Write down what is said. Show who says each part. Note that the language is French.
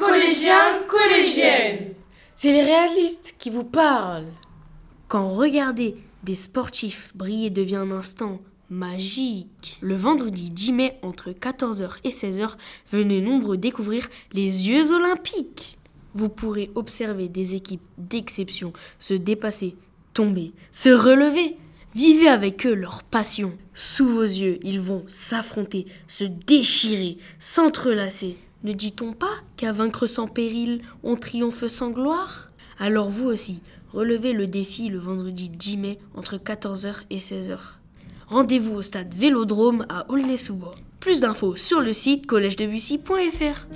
Speaker 1: Collégiens, collégiennes
Speaker 2: C'est les réalistes qui vous parlent.
Speaker 3: Quand regarder des sportifs briller devient un instant magique. Le vendredi 10 mai entre 14h et 16h, venez nombreux découvrir les Jeux olympiques. Vous pourrez observer des équipes d'exception se dépasser, tomber, se relever. Vivez avec eux leur passion. Sous vos yeux, ils vont s'affronter, se déchirer, s'entrelacer. Ne dit-on pas qu'à vaincre sans péril, on triomphe sans gloire? Alors vous aussi, relevez le défi le vendredi 10 mai entre 14h et 16h. Rendez-vous au stade Vélodrome à Aulnay-sous-Bois. Plus d'infos sur le site collègedebussy.fr.